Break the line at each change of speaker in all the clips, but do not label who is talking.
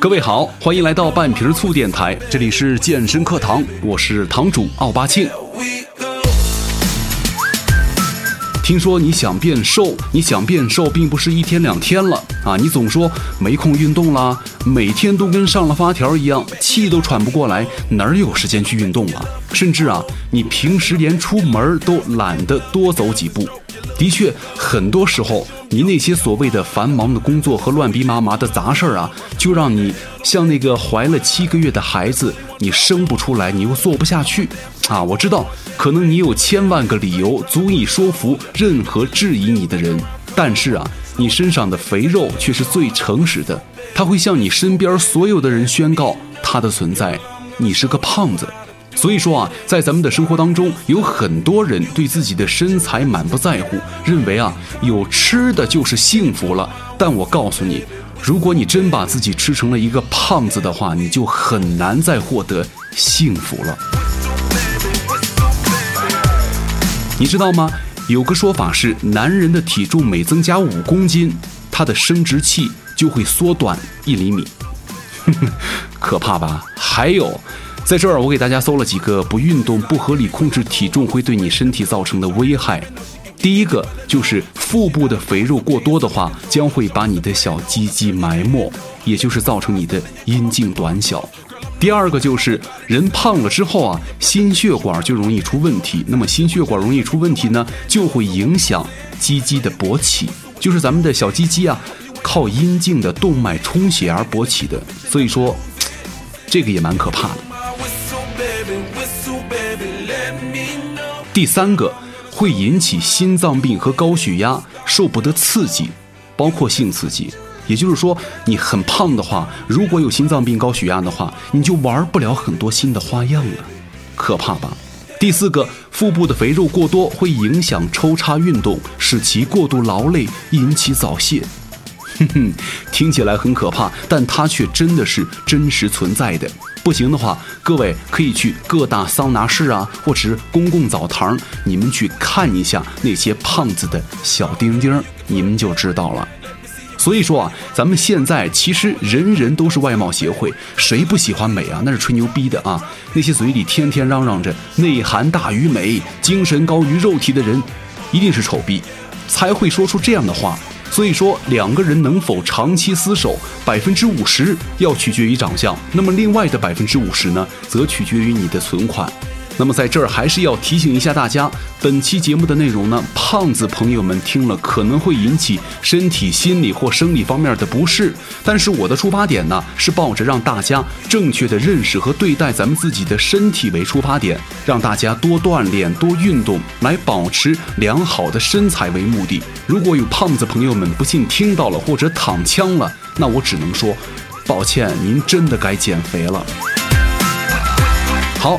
各位好，欢迎来到半瓶醋电台，这里是健身课堂，我是堂主奥巴庆。听说你想变瘦，你想变瘦，并不是一天两天了啊！你总说没空运动啦，每天都跟上了发条一样，气都喘不过来，哪儿有时间去运动啊？甚至啊，你平时连出门都懒得多走几步。的确，很多时候，你那些所谓的繁忙的工作和乱逼麻麻的杂事儿啊，就让你像那个怀了七个月的孩子，你生不出来，你又做不下去。啊，我知道，可能你有千万个理由足以说服任何质疑你的人，但是啊，你身上的肥肉却是最诚实的，他会向你身边所有的人宣告他的存在，你是个胖子。所以说啊，在咱们的生活当中，有很多人对自己的身材满不在乎，认为啊，有吃的就是幸福了。但我告诉你，如果你真把自己吃成了一个胖子的话，你就很难再获得幸福了。你知道吗？有个说法是，男人的体重每增加五公斤，他的生殖器就会缩短一厘米，可怕吧？还有，在这儿我给大家搜了几个不运动、不合理控制体重会对你身体造成的危害。第一个就是腹部的肥肉过多的话，将会把你的小鸡鸡埋没，也就是造成你的阴茎短小。第二个就是人胖了之后啊，心血管就容易出问题。那么心血管容易出问题呢，就会影响鸡鸡的勃起，就是咱们的小鸡鸡啊，靠阴茎的动脉充血而勃起的。所以说，这个也蛮可怕的。第三个会引起心脏病和高血压，受不得刺激，包括性刺激。也就是说，你很胖的话，如果有心脏病、高血压的话，你就玩不了很多新的花样了，可怕吧？第四个，腹部的肥肉过多会影响抽插运动，使其过度劳累，引起早泄。哼哼，听起来很可怕，但它却真的是真实存在的。不行的话，各位可以去各大桑拿室啊，或者是公共澡堂，你们去看一下那些胖子的小丁丁，你们就知道了。所以说啊，咱们现在其实人人都是外貌协会，谁不喜欢美啊？那是吹牛逼的啊！那些嘴里天天嚷嚷着内涵大于美、精神高于肉体的人，一定是丑逼，才会说出这样的话。所以说，两个人能否长期厮守，百分之五十要取决于长相，那么另外的百分之五十呢，则取决于你的存款。那么在这儿还是要提醒一下大家，本期节目的内容呢，胖子朋友们听了可能会引起身体、心理或生理方面的不适。但是我的出发点呢，是抱着让大家正确的认识和对待咱们自己的身体为出发点，让大家多锻炼、多运动，来保持良好的身材为目的。如果有胖子朋友们不幸听到了或者躺枪了，那我只能说，抱歉，您真的该减肥了。好。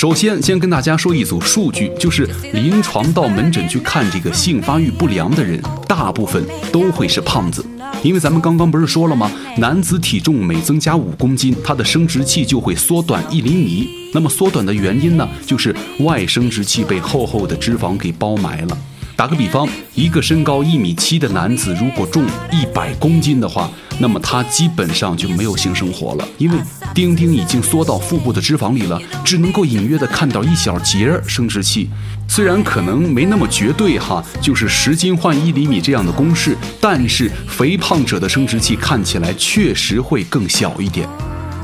首先先跟大家说一组数据，就是临床到门诊去看这个性发育不良的人，大部分都会是胖子，因为咱们刚刚不是说了吗？男子体重每增加五公斤，他的生殖器就会缩短一厘米。那么缩短的原因呢，就是外生殖器被厚厚的脂肪给包埋了。打个比方，一个身高一米七的男子，如果重一百公斤的话，那么他基本上就没有性生活了，因为丁丁已经缩到腹部的脂肪里了，只能够隐约的看到一小节生殖器。虽然可能没那么绝对哈，就是十斤换一厘米这样的公式，但是肥胖者的生殖器看起来确实会更小一点。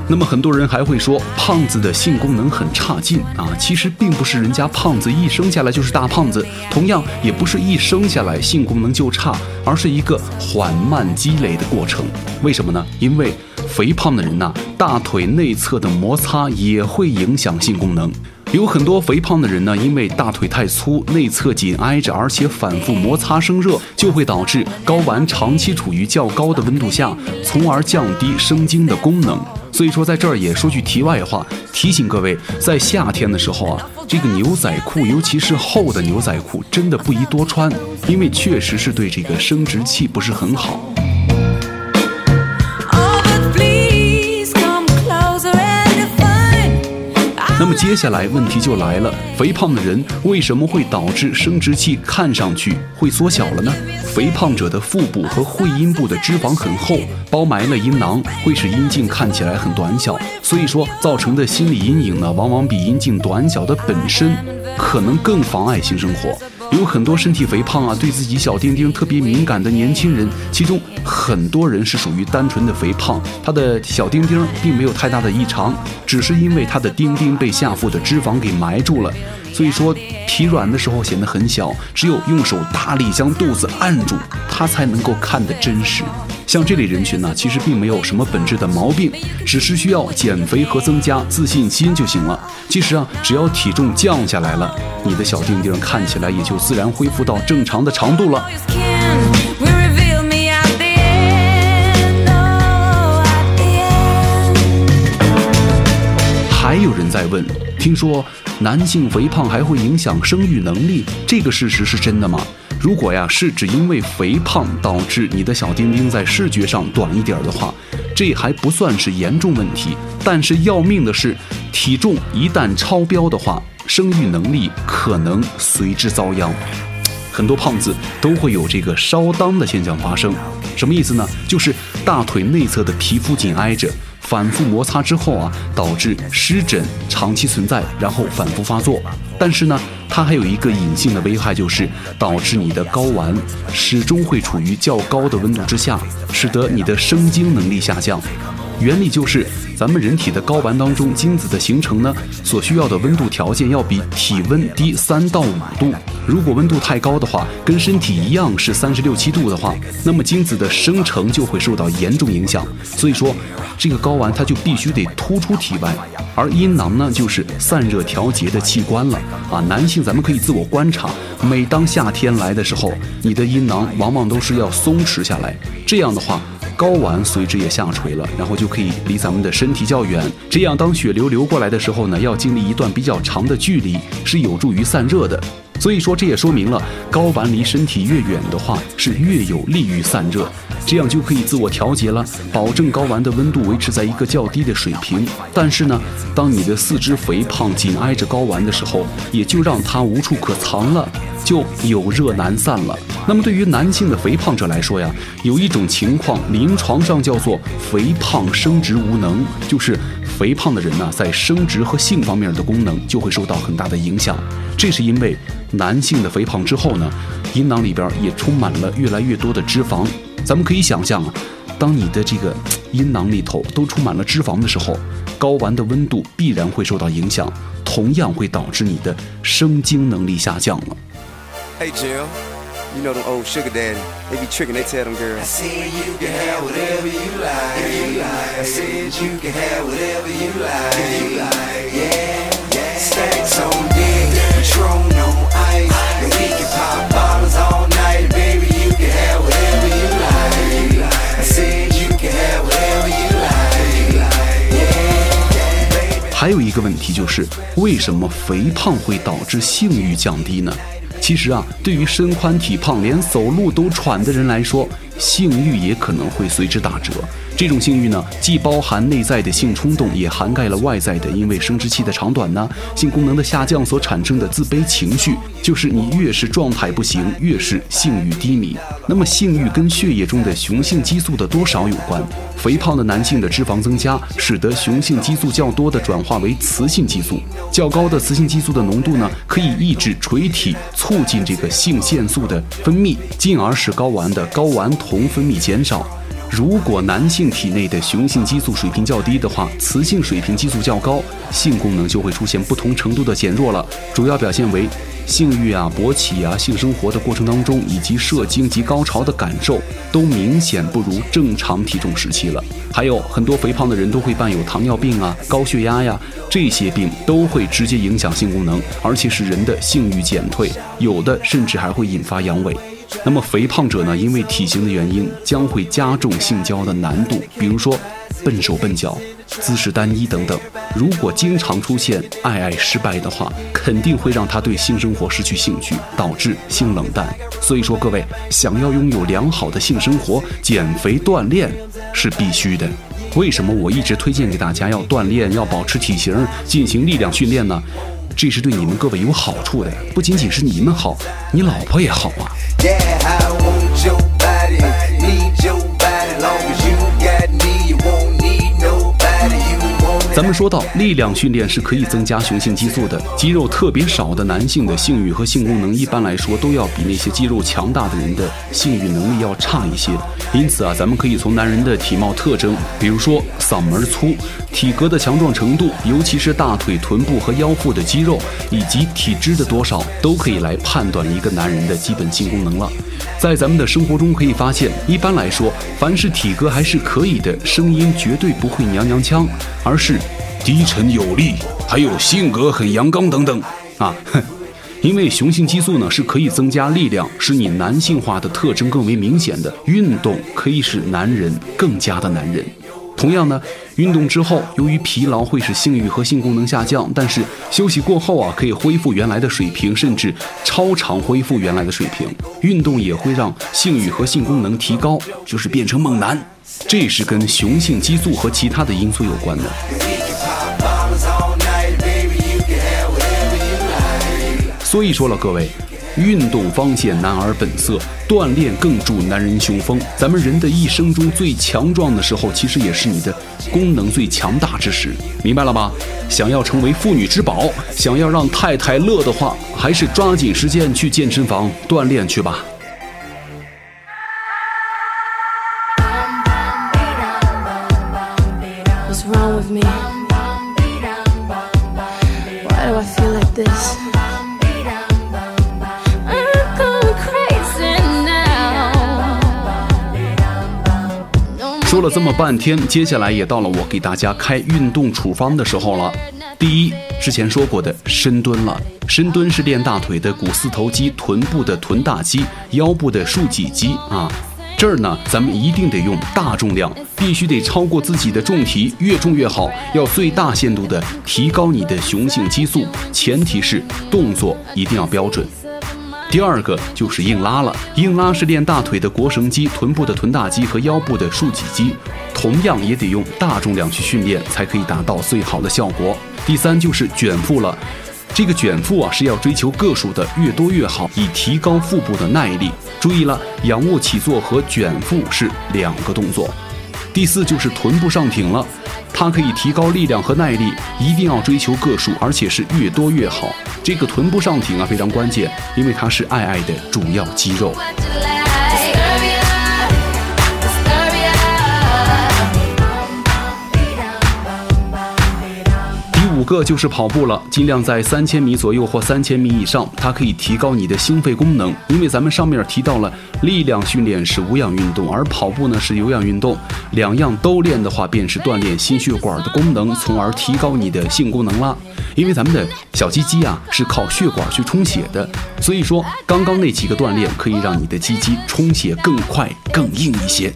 那么很多人还会说胖子的性功能很差劲啊，其实并不是人家胖子一生下来就是大胖子，同样也不是一生下来性功能就差，而是一个缓慢积累的过程。为什么呢？因为肥胖的人呐，大腿内侧的摩擦也会影响性功能。有很多肥胖的人呢，因为大腿太粗，内侧紧挨着，而且反复摩擦生热，就会导致睾丸长期处于较高的温度下，从而降低生精的功能。所以说，在这儿也说句题外话，提醒各位，在夏天的时候啊，这个牛仔裤，尤其是厚的牛仔裤，真的不宜多穿，因为确实是对这个生殖器不是很好。那么接下来问题就来了，肥胖的人为什么会导致生殖器看上去会缩小了呢？肥胖者的腹部和会阴部的脂肪很厚，包埋了阴囊，会使阴茎看起来很短小，所以说造成的心理阴影呢，往往比阴茎短小的本身可能更妨碍性生活。有很多身体肥胖啊，对自己小丁丁特别敏感的年轻人，其中很多人是属于单纯的肥胖，他的小丁丁并没有太大的异常，只是因为他的丁丁被下腹的脂肪给埋住了。所以说，疲软的时候显得很小，只有用手大力将肚子按住，他才能够看得真实。像这类人群呢，其实并没有什么本质的毛病，只是需要减肥和增加自信心就行了。其实啊，只要体重降下来了，你的小丁丁看起来也就自然恢复到正常的长度了。还有人在问，听说。男性肥胖还会影响生育能力，这个事实是真的吗？如果呀是只因为肥胖导致你的小丁丁在视觉上短一点的话，这还不算是严重问题。但是要命的是，体重一旦超标的话，生育能力可能随之遭殃。很多胖子都会有这个烧裆的现象发生，什么意思呢？就是大腿内侧的皮肤紧挨着。反复摩擦之后啊，导致湿疹长期存在，然后反复发作。但是呢，它还有一个隐性的危害，就是导致你的睾丸始终会处于较高的温度之下，使得你的生精能力下降。原理就是，咱们人体的睾丸当中，精子的形成呢，所需要的温度条件要比体温低三到五度。如果温度太高的话，跟身体一样是三十六七度的话，那么精子的生成就会受到严重影响。所以说，这个睾丸它就必须得突出体外，而阴囊呢，就是散热调节的器官了啊。男性咱们可以自我观察，每当夏天来的时候，你的阴囊往往都是要松弛下来，这样的话。睾丸随之也下垂了，然后就可以离咱们的身体较远。这样，当血流流过来的时候呢，要经历一段比较长的距离，是有助于散热的。所以说，这也说明了睾丸离身体越远的话，是越有利于散热。这样就可以自我调节了，保证睾丸的温度维持在一个较低的水平。但是呢，当你的四肢肥胖紧挨着睾丸的时候，也就让它无处可藏了，就有热难散了。那么对于男性的肥胖者来说呀，有一种情况，临床上叫做肥胖生殖无能，就是肥胖的人呢，在生殖和性方面的功能就会受到很大的影响。这是因为男性的肥胖之后呢，阴囊里边也充满了越来越多的脂肪。咱们可以想象啊，当你的这个阴囊里头都充满了脂肪的时候，睾丸的温度必然会受到影响，同样会导致你的生精能力下降了。Hey Jill, you know the old sugar daddy, they be tricking, they tell them girls. I said you can have whatever you like. I said you can have whatever you like. Yeah, yeah. Stacks on deck, Patron on ice, and we can pop bottles all night, baby. You can have whatever you like. 还有一个问题就是，为什么肥胖会导致性欲降低呢？ 其实啊，对于身宽体胖、连走路都喘的人来说，性欲也可能会随之打折。这种性欲呢，既包含内在的性冲动，也涵盖了外在的，因为生殖器的长短呢，性功能的下降所产生的自卑情绪。就是你越是状态不行，越是性欲低迷。那么性欲跟血液中的雄性激素的多少有关。肥胖的男性的脂肪增加，使得雄性激素较多的转化为雌性激素。较高的雌性激素的浓度呢，可以抑制垂体，促进这个性腺素的分泌，进而使睾丸的睾丸酮分泌减少。如果男性体内的雄性激素水平较低的话，雌性水平激素较高，性功能就会出现不同程度的减弱了。主要表现为性欲啊、勃起啊、性生活的过程当中，以及射精及高潮的感受，都明显不如正常体重时期了。还有很多肥胖的人都会伴有糖尿病啊、高血压呀，这些病都会直接影响性功能，而且使人的性欲减退，有的甚至还会引发阳痿。那么肥胖者呢，因为体型的原因，将会加重性交的难度。比如说，笨手笨脚、姿势单一等等。如果经常出现爱爱失败的话，肯定会让他对性生活失去兴趣，导致性冷淡。所以说，各位想要拥有良好的性生活，减肥锻炼是必须的。为什么我一直推荐给大家要锻炼、要保持体型、进行力量训练呢？这是对你们各位有好处的，不仅仅是你们好，你老婆也好啊。咱们说到力量训练是可以增加雄性激素的，肌肉特别少的男性的性欲和性功能一般来说都要比那些肌肉强大的人的性欲能力要差一些。因此啊，咱们可以从男人的体貌特征，比如说嗓门粗、体格的强壮程度，尤其是大腿、臀部和腰腹的肌肉以及体脂的多少，都可以来判断一个男人的基本性功能了。在咱们的生活中可以发现，一般来说，凡是体格还是可以的，声音绝对不会娘娘腔，而是。低沉有力，还有性格很阳刚等等啊，哼因为雄性激素呢是可以增加力量，使你男性化的特征更为明显的。运动可以使男人更加的男人。同样呢，运动之后由于疲劳会使性欲和性功能下降，但是休息过后啊可以恢复原来的水平，甚至超常恢复原来的水平。运动也会让性欲和性功能提高，就是变成猛男。这是跟雄性激素和其他的因素有关的。所以说了，各位，运动方显男儿本色，锻炼更助男人雄风。咱们人的一生中最强壮的时候，其实也是你的功能最强大之时，明白了吧？想要成为妇女之宝，想要让太太乐的话，还是抓紧时间去健身房锻炼去吧。说了这么半天，接下来也到了我给大家开运动处方的时候了。第一，之前说过的深蹲了，深蹲是练大腿的股四头肌、臀部的臀大肌、腰部的竖脊肌啊。这儿呢，咱们一定得用大重量，必须得超过自己的重体，越重越好，要最大限度的提高你的雄性激素，前提是动作一定要标准。第二个就是硬拉了，硬拉是练大腿的腘绳肌、臀部的臀大肌和腰部的竖脊肌，同样也得用大重量去训练，才可以达到最好的效果。第三就是卷腹了，这个卷腹啊是要追求个数的，越多越好，以提高腹部的耐力。注意了，仰卧起坐和卷腹是两个动作。第四就是臀部上挺了。它可以提高力量和耐力，一定要追求个数，而且是越多越好。这个臀部上挺啊非常关键，因为它是爱爱的主要肌肉。个就是跑步了，尽量在三千米左右或三千米以上，它可以提高你的心肺功能。因为咱们上面提到了，力量训练是无氧运动，而跑步呢是有氧运动，两样都练的话，便是锻炼心血管的功能，从而提高你的性功能啦。因为咱们的小鸡鸡啊是靠血管去充血的，所以说刚刚那几个锻炼可以让你的鸡鸡充血更快、更硬一些。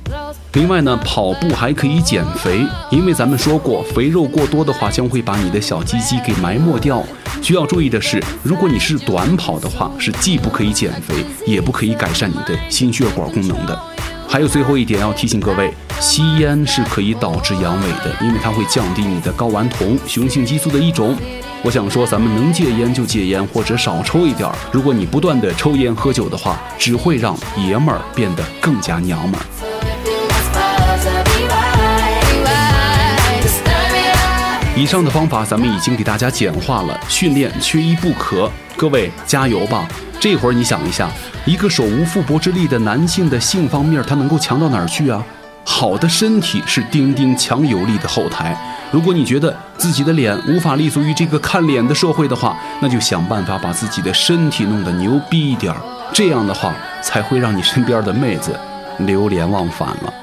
另外呢，跑步还可以减肥，因为咱们说过，肥肉过多的话将会把你的小鸡鸡给埋没掉。需要注意的是，如果你是短跑的话，是既不可以减肥，也不可以改善你的心血管功能的。还有最后一点要提醒各位，吸烟是可以导致阳痿的，因为它会降低你的睾丸酮，雄性激素的一种。我想说，咱们能戒烟就戒烟，或者少抽一点儿。如果你不断的抽烟喝酒的话，只会让爷们儿变得更加娘们儿。以上的方法咱们已经给大家简化了，训练缺一不可。各位加油吧！这会儿你想一下，一个手无缚搏之力的男性的性方面，他能够强到哪儿去啊？好的身体是钉钉强有力的后台。如果你觉得自己的脸无法立足于这个看脸的社会的话，那就想办法把自己的身体弄得牛逼一点儿。这样的话，才会让你身边的妹子流连忘返了。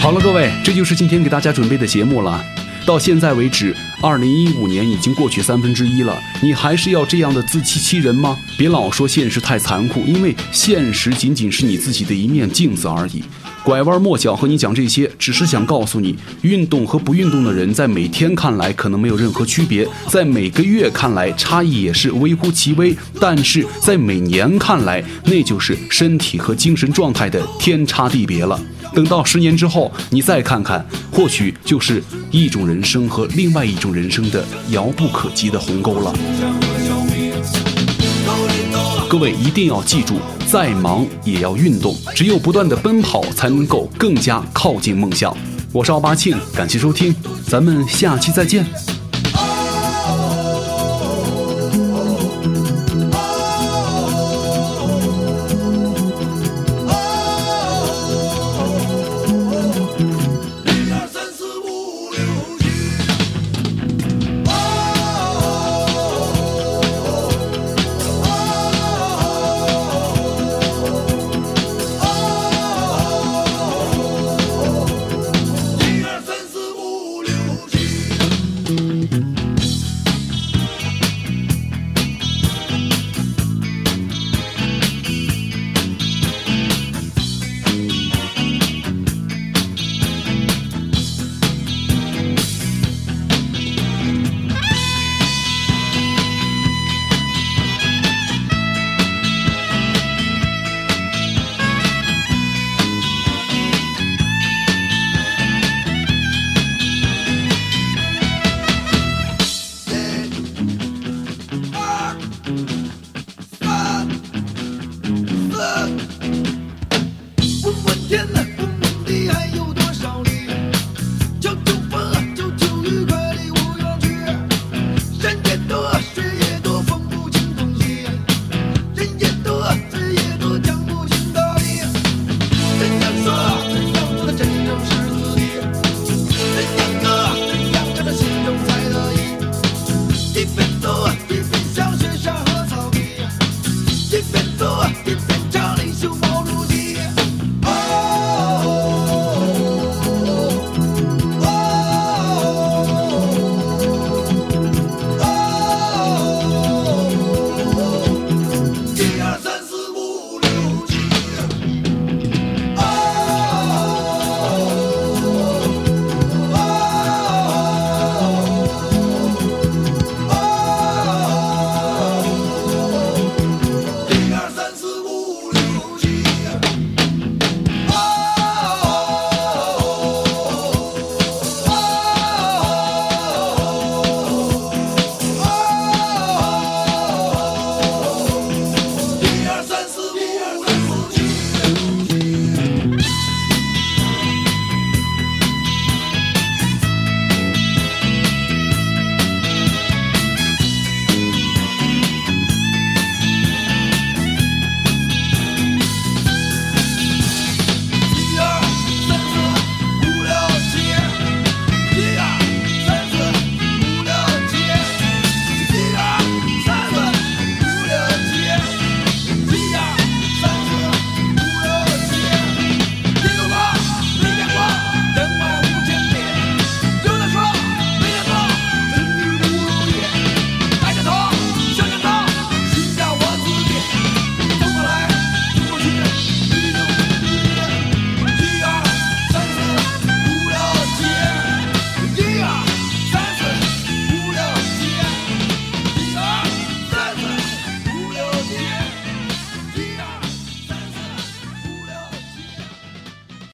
好了，各位，这就是今天给大家准备的节目了。到现在为止，二零一五年已经过去三分之一了，你还是要这样的自欺欺人吗？别老说现实太残酷，因为现实仅仅是你自己的一面镜子而已。拐弯抹角和你讲这些，只是想告诉你，运动和不运动的人在每天看来可能没有任何区别，在每个月看来差异也是微乎其微，但是在每年看来，那就是身体和精神状态的天差地别了。等到十年之后，你再看看，或许就是一种人生和另外一种人生的遥不可及的鸿沟了。各位一定要记住，再忙也要运动，只有不断的奔跑，才能够更加靠近梦想。我是奥巴庆，感谢收听，咱们下期再见。